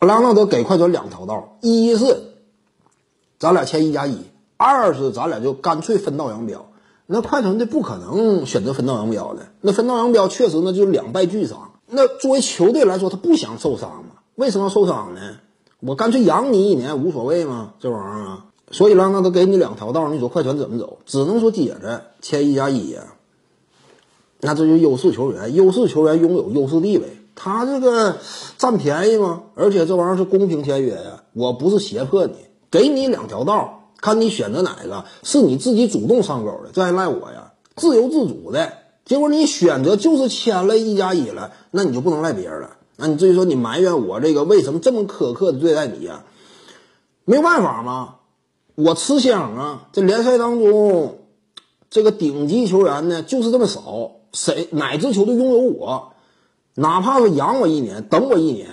莱昂纳德给快船两条道，一是咱俩签一加一，二是咱俩就干脆分道扬镳。那快船队不可能选择分道扬镳的，那分道扬镳确实那就两败俱伤。那作为球队来说，他不想受伤嘛？为什么要受伤呢？我干脆养你一年无所谓嘛，这玩意儿啊。所以让他都给你两条道，你说快船怎么走？只能说接着签一加一呀。那这就优势球员，优势球员拥有优势地位，他这个占便宜吗？而且这玩意儿是公平签约呀，我不是胁迫你，给你两条道，看你选择哪个，是你自己主动上钩的，这还赖我呀？自由自主的结果，你选择就是签了一加一了，那你就不能赖别人了。那你至于说你埋怨我这个为什么这么苛刻的对待你呀？没办法吗？我吃香啊！这联赛当中，这个顶级球员呢就是这么少，谁哪支球队拥有我，哪怕是养我一年，等我一年，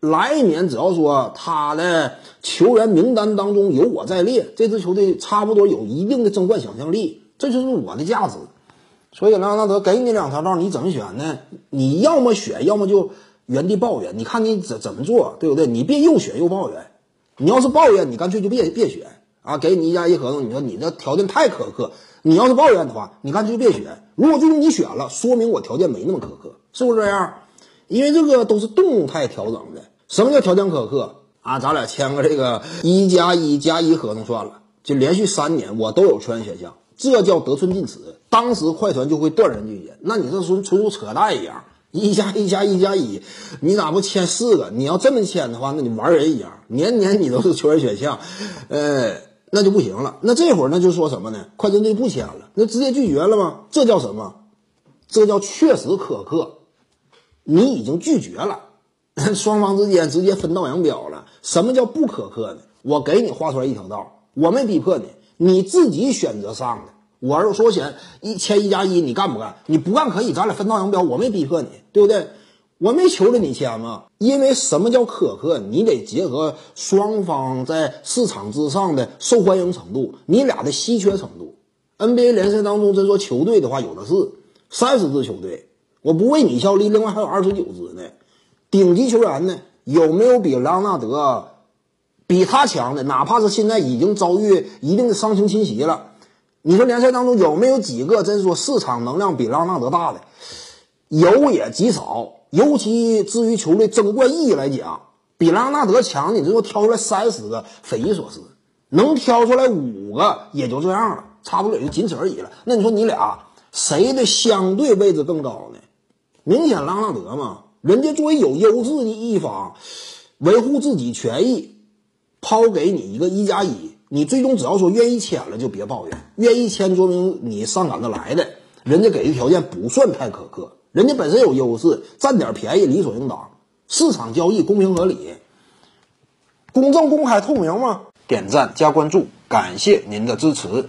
来一年，只要说他的球员名单当中有我在列，这支球队差不多有一定的争冠想象力，这就是我的价值。所以莱昂纳德给你两条道，你怎么选呢？你要么选，要么就。原地抱怨，你看你怎怎么做，对不对？你别又选又抱怨。你要是抱怨，你干脆就别别选啊！给你一加一合同，你说你这条件太苛刻。你要是抱怨的话，你干脆就别选。如果最终你选了，说明我条件没那么苛刻，是不是这样？因为这个都是动态调整的。什么叫条件苛刻啊？咱俩签个这个一加一加一合同算了，就连续三年我都有球员选项，这叫得寸进尺。当时快船就会断然拒绝。那你这纯纯属扯淡一样。一加一加一加一，你咋不签四个？你要这么签的话，那你玩人一样，年年你都是球员选项，呃，那就不行了。那这会儿那就说什么呢？快船队不签了，那直接拒绝了吗？这叫什么？这叫确实苛刻，你已经拒绝了，双方之间直接分道扬镳了。什么叫不苛刻呢？我给你画出来一条道，我没逼迫你，你自己选择上的。我是说签一签一加一，你干不干？你不干可以，咱俩分道扬镳。我没逼迫你，对不对？我没求着你签嘛。因为什么叫苛刻？你得结合双方在市场之上的受欢迎程度，你俩的稀缺程度。NBA 联赛当中，真说球队的话，有的是三十支球队，我不为你效力，另外还有二十九支呢。顶级球员呢，有没有比莱昂纳德比他强的？哪怕是现在已经遭遇一定的伤情侵袭了。你说联赛当中有没有几个真说市场能量比拉纳德大的？有也极少。尤其至于球队争冠意义来讲，比拉纳德强，你这说挑出来三十个，匪夷所思。能挑出来五个也就这样了，差不多也就仅此而已了。那你说你俩谁的相对位置更高呢？明显拉纳德嘛，人家作为有优势的一方，维护自己权益，抛给你一个一加一。你最终只要说愿意签了，就别抱怨。愿意签，说明你上赶着来的。人家给的条件不算太苛刻，人家本身有优势，占点便宜理所应当。市场交易公平合理，公正公开透明吗？点赞加关注，感谢您的支持。